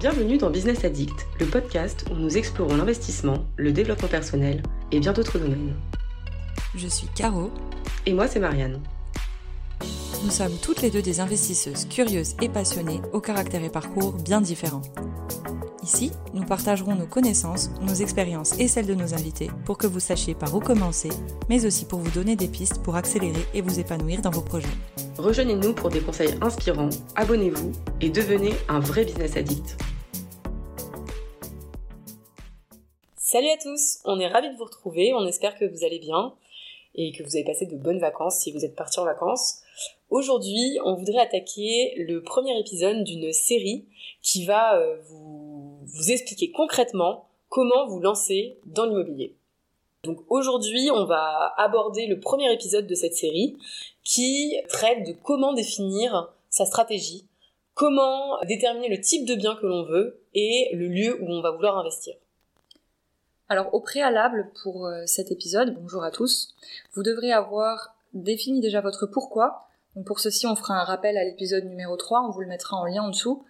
Bienvenue dans Business Addict, le podcast où nous explorons l'investissement, le développement personnel et bien d'autres domaines. Je suis Caro. Et moi, c'est Marianne. Nous sommes toutes les deux des investisseuses curieuses et passionnées au caractère et parcours bien différents. Ici, nous partagerons nos connaissances, nos expériences et celles de nos invités pour que vous sachiez par où commencer, mais aussi pour vous donner des pistes pour accélérer et vous épanouir dans vos projets. Rejoignez-nous pour des conseils inspirants, abonnez-vous et devenez un vrai business addict. Salut à tous, on est ravis de vous retrouver, on espère que vous allez bien et que vous avez passé de bonnes vacances si vous êtes parti en vacances. Aujourd'hui, on voudrait attaquer le premier épisode d'une série qui va euh, vous, vous expliquer concrètement comment vous lancer dans l'immobilier. Donc aujourd'hui, on va aborder le premier épisode de cette série qui traite de comment définir sa stratégie, comment déterminer le type de bien que l'on veut et le lieu où on va vouloir investir. Alors au préalable pour euh, cet épisode, bonjour à tous, vous devrez avoir défini déjà votre pourquoi. Pour ceci, on fera un rappel à l'épisode numéro 3, on vous le mettra en lien en dessous.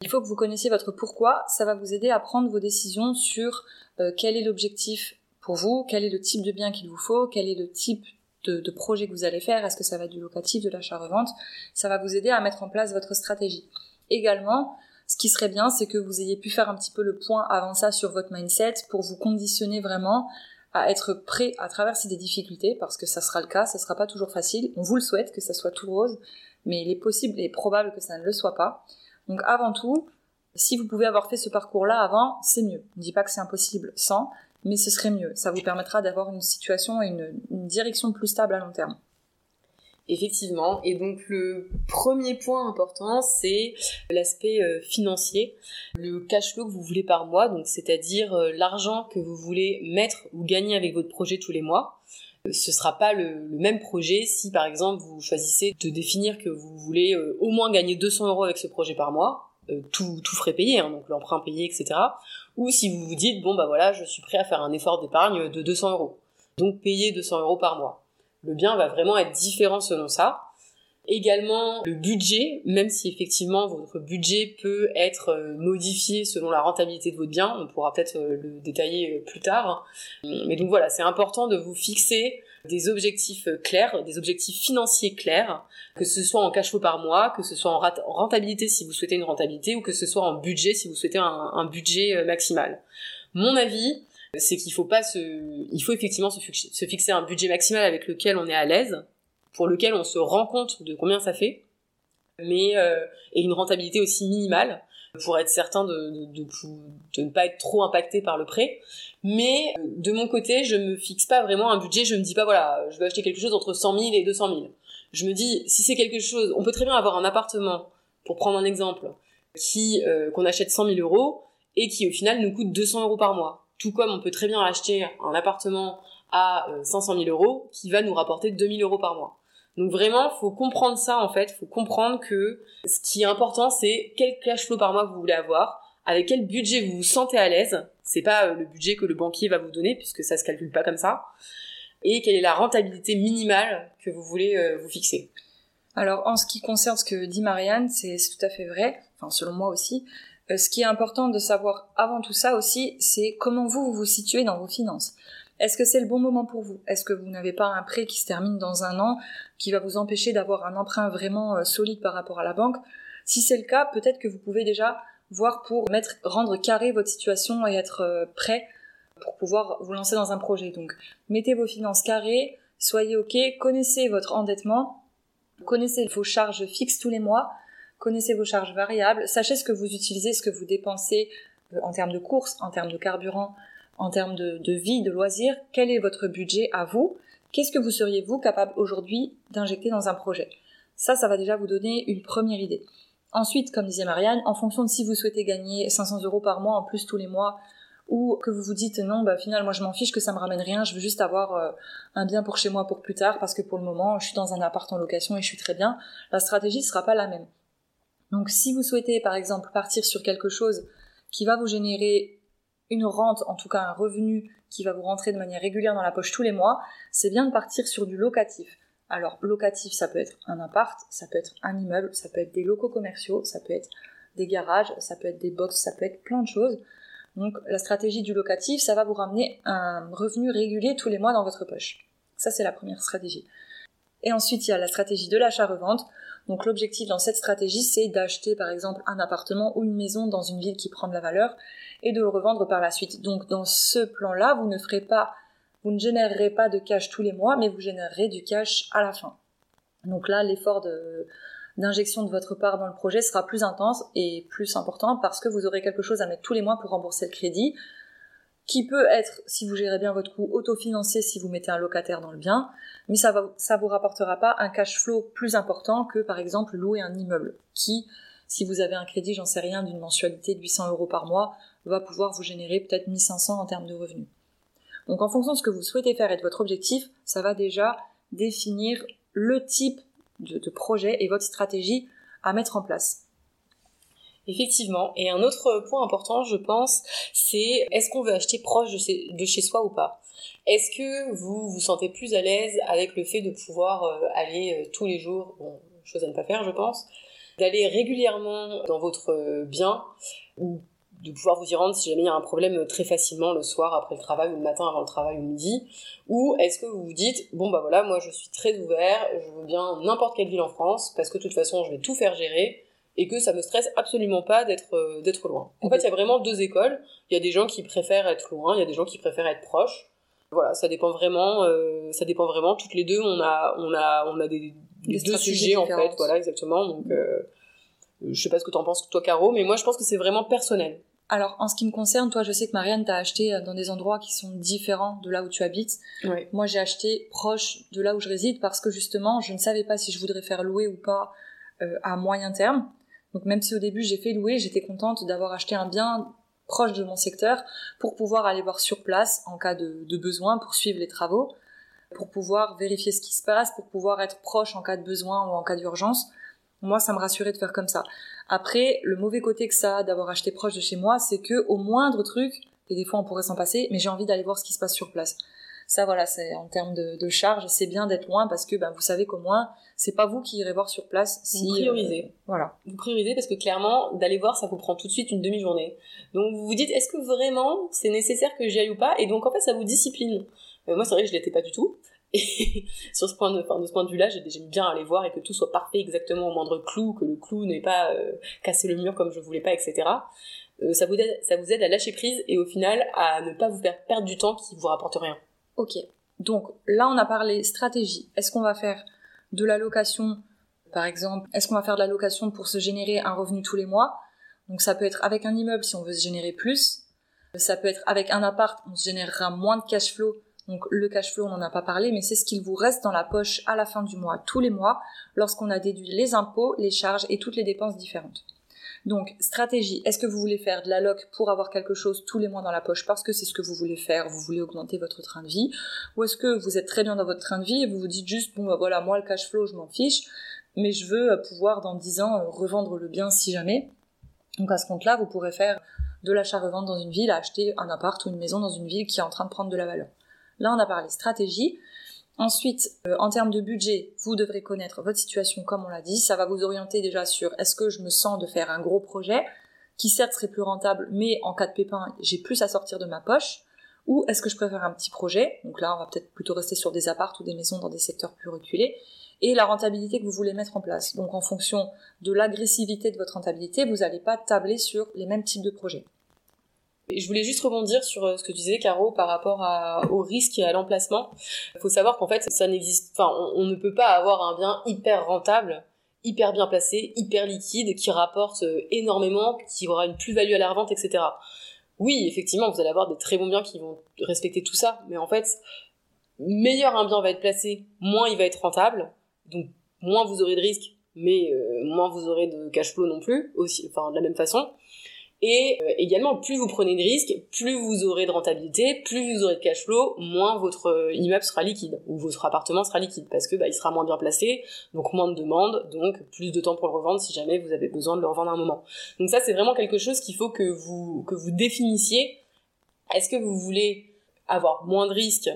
Il faut que vous connaissiez votre pourquoi, ça va vous aider à prendre vos décisions sur euh, quel est l'objectif pour vous, quel est le type de bien qu'il vous faut, quel est le type de, de projet que vous allez faire, est-ce que ça va être du locatif, de l'achat-revente, ça va vous aider à mettre en place votre stratégie. Également, ce qui serait bien, c'est que vous ayez pu faire un petit peu le point avant ça sur votre mindset pour vous conditionner vraiment à être prêt à traverser des difficultés, parce que ça sera le cas, ça sera pas toujours facile. On vous le souhaite que ça soit tout rose, mais il est possible et probable que ça ne le soit pas. Donc avant tout, si vous pouvez avoir fait ce parcours-là avant, c'est mieux. Je ne dis pas que c'est impossible sans, mais ce serait mieux. Ça vous permettra d'avoir une situation et une, direction plus stable à long terme. Effectivement. Et donc le premier point important, c'est l'aspect euh, financier, le cash flow que vous voulez par mois, donc c'est-à-dire euh, l'argent que vous voulez mettre ou gagner avec votre projet tous les mois ce sera pas le, même projet si par exemple vous choisissez de définir que vous voulez euh, au moins gagner 200 euros avec ce projet par mois, euh, tout, tout frais payé, hein, donc l'emprunt payé, etc. Ou si vous vous dites bon bah voilà je suis prêt à faire un effort d'épargne de 200 euros, donc payer 200 euros par mois. Le bien va vraiment être différent selon ça. Également le budget, même si effectivement votre budget peut être euh, modifié selon la rentabilité de votre bien, on pourra peut-être euh, le détailler euh, plus tard. Mais donc voilà, c'est important de vous fixer des objectifs clairs, des objectifs financiers clairs, que ce soit en cash flow par mois, que ce soit en rentabilité si vous souhaitez une rentabilité, ou que ce soit en budget si vous souhaitez un, un budget maximal. Mon avis, c'est qu'il faut pas se, il faut effectivement se fixer un budget maximal avec lequel on est à l'aise, pour lequel on se rend compte de combien ça fait, mais euh, et une rentabilité aussi minimale pour être certain de, de, de, de, ne pas être trop impacté par le prêt. Mais de mon côté, je me fixe pas vraiment un budget, je me dis pas voilà, je vais acheter quelque chose entre 100 000 et 200 000. Je me dis, si c'est quelque chose, on peut très bien avoir un appartement, pour prendre un exemple, qui euh, qu'on achète 100 000 euros et qui au final nous coûte 200 euros par mois. Tout comme on peut très bien acheter un appartement à 500 euh, 000 euros qui va nous rapporter 2000 euros par mois. Donc vraiment, faut comprendre ça en fait, faut comprendre que ce qui est important, c'est quel cash flow par mois vous voulez avoir, avec quel budget vous vous sentez à l'aise. C'est pas euh, le budget que le banquier va vous donner puisque ça se calcule pas comme ça. Et quelle est la rentabilité minimale que vous voulez euh, vous fixer. Alors en ce qui concerne ce que dit Marianne, c'est tout à fait vrai, enfin selon moi aussi. Euh, ce qui est important de savoir avant tout ça aussi, c'est comment vous vous, situez dans vos finances. Est-ce que c'est le bon moment pour vous? Est-ce que vous n'avez pas un prêt qui se termine dans un an, qui va vous empêcher d'avoir un emprunt vraiment euh, solide par rapport à la banque? Si c'est le cas, peut-être que vous pouvez déjà voir pour mettre, rendre carré votre situation et être euh, prêt pour pouvoir vous lancer dans un projet. Donc, mettez vos finances carrées, soyez ok, connaissez votre endettement, connaissez vos charges fixes tous les mois, connaissez vos charges variables, sachez ce que vous utilisez, ce que vous dépensez euh, en termes de courses, en termes de carburant, en termes de, vie, de loisirs, quel est votre budget à vous? Qu'est-ce que vous seriez vous capable aujourd'hui d'injecter dans un projet? Ça, ça va déjà vous donner une première idée. Ensuite, comme disait Marianne, en fonction de si vous souhaitez gagner 500 euros par mois en plus tous les mois, ou que vous vous dites non, bah finalement moi je m'en fiche que ça me ramène rien, je veux juste avoir euh, un bien pour chez moi pour plus tard parce que pour le moment je suis dans un appart en location et je suis très bien. La stratégie sera pas la même. Donc si vous souhaitez par exemple partir sur quelque chose qui va vous générer une rente, en tout cas un revenu qui va vous rentrer de manière régulière dans la poche tous les mois, c'est bien de partir sur du locatif. Alors locatif, ça peut être un appart, ça peut être un immeuble, ça peut être des locaux commerciaux, ça peut être des garages, ça peut être des box, ça peut être plein de choses. Donc la stratégie du locatif, ça va vous ramener un revenu régulier tous les mois dans votre poche. Ça, c'est la première stratégie. Et ensuite, il y a la stratégie de l'achat-revente. Donc l'objectif dans cette stratégie, c'est d'acheter par exemple un appartement ou une maison dans une ville qui prend de la valeur et de le revendre par la suite. Donc dans ce plan-là, vous ne ferez pas, vous ne générerez pas de cash tous les mois, mais vous générerez du cash à la fin. Donc là, l'effort d'injection de votre part dans le projet sera plus intense et plus important parce que vous aurez quelque chose à mettre tous les mois pour rembourser le crédit, qui peut être, si vous gérez bien votre coût, autofinancé si vous mettez un locataire dans le bien, mais ça ça vous rapportera pas un cash flow plus important que par exemple louer un immeuble, qui, si vous avez un crédit, j'en sais rien, d'une mensualité de 800 euros par mois, va pouvoir vous générer peut-être 1500 en termes de revenus. Donc en fonction de ce que vous souhaitez faire et de votre objectif, ça va déjà définir le type de projet et votre stratégie à mettre en place. Effectivement. Et un autre point important, je pense, c'est est-ce qu'on veut acheter proche de chez, soi ou pas? Est-ce que vous vous sentez plus à l'aise avec le fait de pouvoir euh, aller euh, tous les jours, chose à ne pas faire, je pense, d'aller régulièrement dans votre euh, bien ou de pouvoir vous y rendre si jamais il y a un problème très facilement le soir après le travail ou le matin avant le travail ou midi? Ou est-ce que vous vous dites bon bah voilà moi je suis très ouvert je veux bien n'importe quelle ville en France parce que de toute façon je vais tout faire gérer et que ça me stresse absolument pas d'être euh, d'être loin. En fait, il y a vraiment deux écoles. Il y a des gens qui préfèrent être loin, il y a des gens qui préfèrent être proches. Voilà, ça dépend vraiment. Euh, ça dépend vraiment. Toutes les deux, on a on a on a des, deux sujets en fait. Voilà, exactement. Donc, euh, je sais pas ce que tu en penses toi, Caro, mais moi, je pense que c'est vraiment personnel. Alors, en ce qui me concerne, toi, je sais que Marianne t'a acheté dans des endroits qui sont différents de là où tu habites. Oui. Moi, j'ai acheté proche de là où je réside parce que justement, je ne savais pas si je voudrais faire louer ou pas à moyen terme. Donc même si au début j'ai fait louer, j'étais contente d'avoir acheté un bien proche de mon secteur pour pouvoir aller voir sur place en cas de, besoin, pour suivre les travaux, pour pouvoir vérifier ce qui se passe, pour pouvoir être proche en cas de besoin ou en cas d'urgence. Moi, ça me rassurait de faire comme ça. Après, le mauvais côté que ça a d'avoir acheté proche de chez moi, c'est que au moindre truc, et des fois on pourrait s'en passer, mais j'ai envie d'aller voir ce qui se passe sur place. Ça, voilà, c'est en termes de, de charge, c'est bien d'être loin parce que ben, vous savez qu'au moins, c'est pas vous qui irez voir sur place. Si, vous priorisez. Euh, voilà. Vous priorisez parce que clairement, d'aller voir, ça vous prend tout de suite une demi-journée. Donc vous vous dites, est-ce que vraiment c'est nécessaire que j'y aille ou pas? Et donc en fait, ça vous discipline. Euh, moi, c'est vrai que je l'étais pas du tout. Et sur ce point de, enfin, de ce point de vue-là, j'aime bien aller voir et que tout soit parfait exactement au moindre clou, que le clou n'ait pas euh, cassé le mur comme je voulais pas, etc. ça, vous aide, ça vous aide à lâcher prise et au final à ne pas vous faire perdre du temps qui vous rapporte rien. Ok. Donc là, on a parlé stratégie. Est-ce qu'on va faire de la location, par exemple Est-ce qu'on va faire de la location pour se générer un revenu tous les mois? Donc ça peut être avec un immeuble si on veut se générer plus. Ça peut être avec un appart, on se générera moins de cash flow. Donc le cash flow, on n'en a pas parlé, mais c'est ce qu'il vous reste dans la poche à la fin du mois, tous les mois, lorsqu'on a déduit les impôts, les charges et toutes les dépenses différentes. Donc, stratégie. Est-ce que vous voulez faire de la loc pour avoir quelque chose tous les mois dans la poche parce que c'est ce que vous voulez faire, vous voulez augmenter votre train de vie? Ou est-ce que vous êtes très bien dans votre train de vie et vous vous dites juste, bon, bah voilà, moi, le cash flow, je m'en fiche, mais je veux euh, pouvoir, dans 10 ans, euh, revendre le bien si jamais. Donc, à ce compte-là, vous pourrez faire de l'achat-revente dans une ville, acheter un appart ou une maison dans une ville qui est en train de prendre de la valeur. Là, on a parlé stratégie. Ensuite, euh, en termes de budget, vous devrez connaître votre situation comme on l'a dit. Ça va vous orienter déjà sur est-ce que je me sens de faire un gros projet qui certes serait plus rentable, mais en cas de pépin, j'ai plus à sortir de ma poche. Ou est-ce que je préfère un petit projet Donc là, on va peut-être plutôt rester sur des apparts ou des maisons dans des secteurs plus reculés. Et la rentabilité que vous voulez mettre en place. Donc en fonction de l'agressivité de votre rentabilité, vous n'allez pas tabler sur les mêmes types de projets. Je voulais juste rebondir sur euh, ce que tu disais, Caro, par rapport au risque et à l'emplacement. Il faut savoir qu'en fait, ça n'existe, enfin, on, ne peut pas avoir un bien hyper rentable, hyper bien placé, hyper liquide, qui rapporte euh, énormément, qui aura une plus-value à la revente, etc. Oui, effectivement, vous allez avoir des très bons biens qui vont respecter tout ça, mais en fait, meilleur un bien va être placé, moins il va être rentable, donc moins vous aurez de risques, mais euh, moins vous aurez de cash flow non plus, aussi, enfin de la même façon. Et euh, également, plus vous prenez de risques, plus vous aurez de rentabilité, plus vous aurez de cash flow, moins votre euh, immeuble sera liquide ou votre appartement sera liquide parce que bah, il sera moins bien placé, donc moins de demandes, donc plus de temps pour le revendre si jamais vous avez besoin de le revendre à un moment. Donc ça, c'est vraiment quelque chose qu'il faut que vous que vous définissiez. Est-ce que vous voulez avoir moins de risques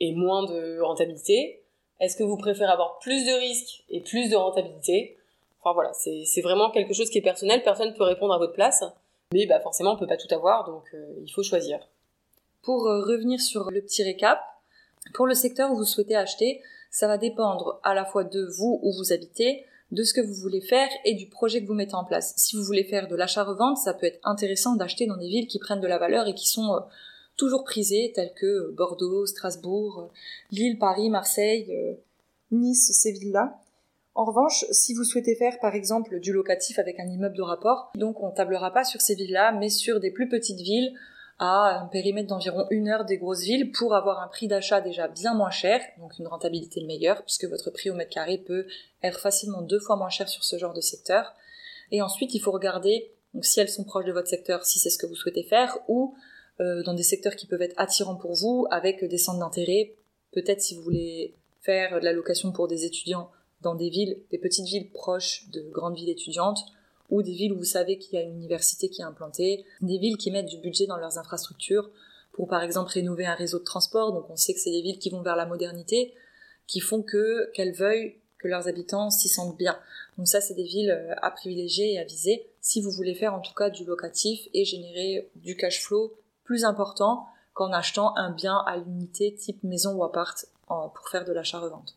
et moins de rentabilité? Est-ce que vous préférez avoir plus de risques et plus de rentabilité? Enfin voilà, c'est vraiment quelque chose qui est personnel, personne ne peut répondre à votre place, mais bah forcément on peut pas tout avoir, donc euh, il faut choisir. Pour euh, revenir sur le petit récap, pour le secteur où vous souhaitez acheter, ça va dépendre à la fois de vous où vous habitez, de ce que vous voulez faire et du projet que vous mettez en place. Si vous voulez faire de l'achat-revente, ça peut être intéressant d'acheter dans des villes qui prennent de la valeur et qui sont euh, toujours prisées, telles que Bordeaux, Strasbourg, Lille, Paris, Marseille, Nice, ces villes-là. En revanche, si vous souhaitez faire par exemple du locatif avec un immeuble de rapport, donc on tablera pas sur ces villes-là, mais sur des plus petites villes à un périmètre d'environ une heure des grosses villes pour avoir un prix d'achat déjà bien moins cher, donc une rentabilité meilleure, puisque votre prix au mètre carré peut être facilement deux fois moins cher sur ce genre de secteur. Et ensuite, il faut regarder si elles sont proches de votre secteur, si c'est ce que vous souhaitez faire, ou euh, dans des secteurs qui peuvent être attirants pour vous, avec des centres d'intérêt. Peut-être si vous voulez faire de la location pour des étudiants, dans des villes, des petites villes proches de grandes villes étudiantes, ou des villes où vous savez qu'il y a une université qui est implantée, des villes qui mettent du budget dans leurs infrastructures pour par exemple rénover un réseau de transport, donc on sait que c'est des villes qui vont vers la modernité, qui font que qu'elles veuillent que leurs habitants s'y sentent bien. Donc ça c'est des villes euh, à privilégier et à viser si vous voulez faire en tout cas du locatif et générer du cash flow plus important qu'en achetant un bien à l'unité type maison ou appart pour faire de l'achat-revente.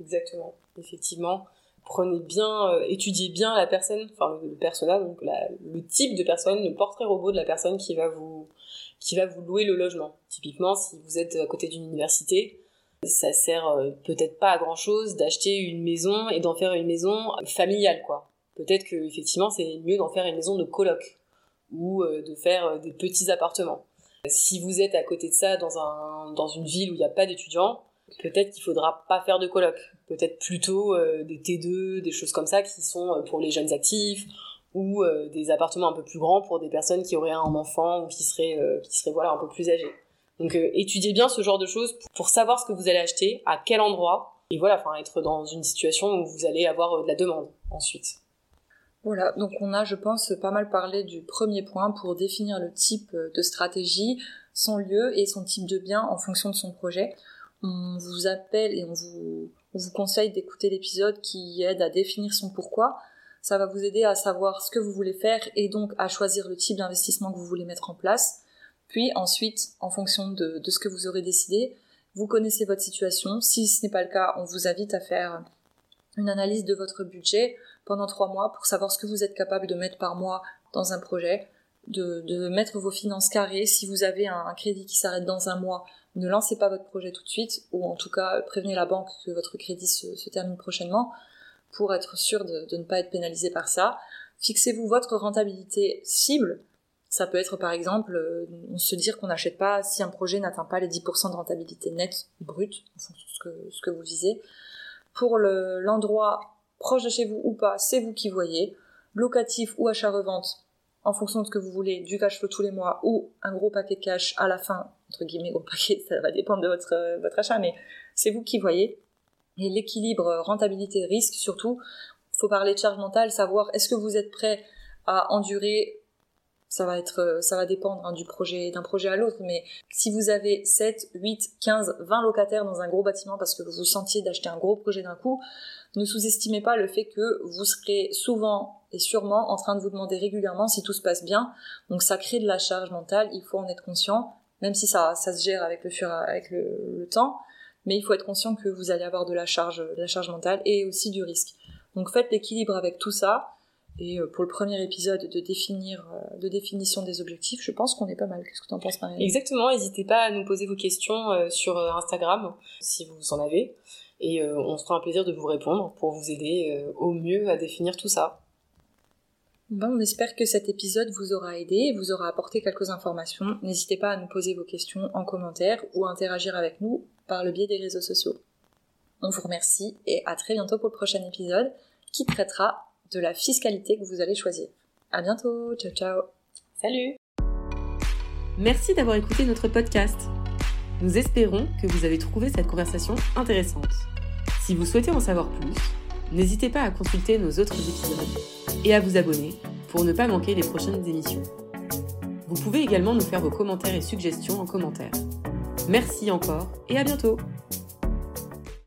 Exactement, effectivement. Prenez bien, euh, étudiez bien la personne, enfin le, persona, donc le type de personne, le portrait robot de la personne qui va vous qui va vous louer le logement. Typiquement, si vous êtes à côté d'une université, ça sert euh, peut-être pas à grand chose d'acheter une maison et d'en faire une maison familiale, quoi. Peut-être que effectivement c'est mieux d'en faire une maison de coloc ou euh, de faire des petits appartements. Si vous êtes à côté de ça dans un dans une ville où il n'y a pas d'étudiants, peut-être qu'il faudra pas faire de coloc. Peut-être plutôt euh, des T2, des choses comme ça qui sont euh, pour les jeunes actifs ou euh, des appartements un peu plus grands pour des personnes qui auraient un enfant ou qui seraient voilà un peu plus âgés. Donc étudiez bien ce genre de choses pour savoir ce que vous allez acheter, à quel endroit et voilà, enfin être dans une situation où vous allez avoir de la demande ensuite. Voilà, donc on a, je pense, pas mal parlé du premier point pour définir le type de stratégie, son lieu et son type de bien en fonction de son projet on vous appelle et on vous, vous conseille d'écouter l'épisode qui aide à définir son pourquoi. Ça va vous aider à savoir ce que vous voulez faire et donc à choisir le type d'investissement que vous voulez mettre en place. Puis ensuite, en fonction de, de ce que vous aurez décidé, vous connaissez votre situation. Si ce n'est pas le cas, on vous invite à faire une analyse de votre budget pendant trois mois pour savoir ce que vous êtes capable de mettre par mois dans un projet, de, de mettre vos finances carrées. Si vous avez un crédit qui s'arrête dans un mois, ne lancez pas votre projet tout de suite, ou en tout cas prévenez la banque que votre crédit se, termine prochainement pour être sûr de, ne pas être pénalisé par ça. Fixez-vous votre rentabilité cible. Ça peut être par exemple euh, se dire qu'on n'achète pas si un projet n'atteint pas les 10% de rentabilité nette brute, en fonction de ce que, ce que vous visez. Pour l'endroit proche de chez vous ou pas, c'est vous qui voyez. Locatif ou achat-revente, en fonction de ce que vous voulez, du cash flow tous les mois ou un gros paquet cash à la fin, entre guillemets gros paquet, ça va dépendre de votre, euh, votre achat, mais c'est vous qui voyez. Et l'équilibre rentabilité-risque surtout, faut parler de charge mentale, savoir est-ce que vous êtes prêt à endurer ça va être euh, ça va dépendre hein, du projet d'un projet à l'autre mais si vous avez 7, 8, 15, 20 locataires dans un gros bâtiment parce que vous vous sentiez d'acheter un gros projet d'un coup, ne sous-estimez pas le fait que vous serez souvent et sûrement en train de vous demander régulièrement si tout se passe bien. Donc ça crée de la charge mentale, il faut en être conscient, même si ça, ça se gère avec le fur avec le, temps, mais il faut être conscient que vous allez avoir de la charge, de la charge mentale et aussi du risque. Donc faites l'équilibre avec tout ça. Et euh, pour le premier épisode de définir, euh, de définition des objectifs, je pense qu'on est pas mal. Qu'est-ce que tu en penses, Marianne Exactement. N'hésitez pas à nous poser vos questions euh, sur Instagram, si vous en avez. Et on se fera un plaisir de vous répondre pour vous aider au mieux à définir tout ça. Bon, on espère que cet épisode vous aura aidé et vous aura apporté quelques informations. N'hésitez pas à nous poser vos questions en commentaire ou à interagir avec nous par le biais des réseaux sociaux. On vous remercie et à très bientôt pour le prochain épisode qui traitera de la fiscalité que vous allez choisir. À bientôt, ciao ciao. Salut. Merci d'avoir écouté notre podcast. Nous espérons que vous avez trouvé cette conversation intéressante. Si vous souhaitez en savoir plus, n'hésitez pas à consulter nos autres épisodes et à vous abonner pour ne pas manquer les prochaines émissions. Vous pouvez également nous faire vos commentaires et suggestions en commentaire. Merci encore et à bientôt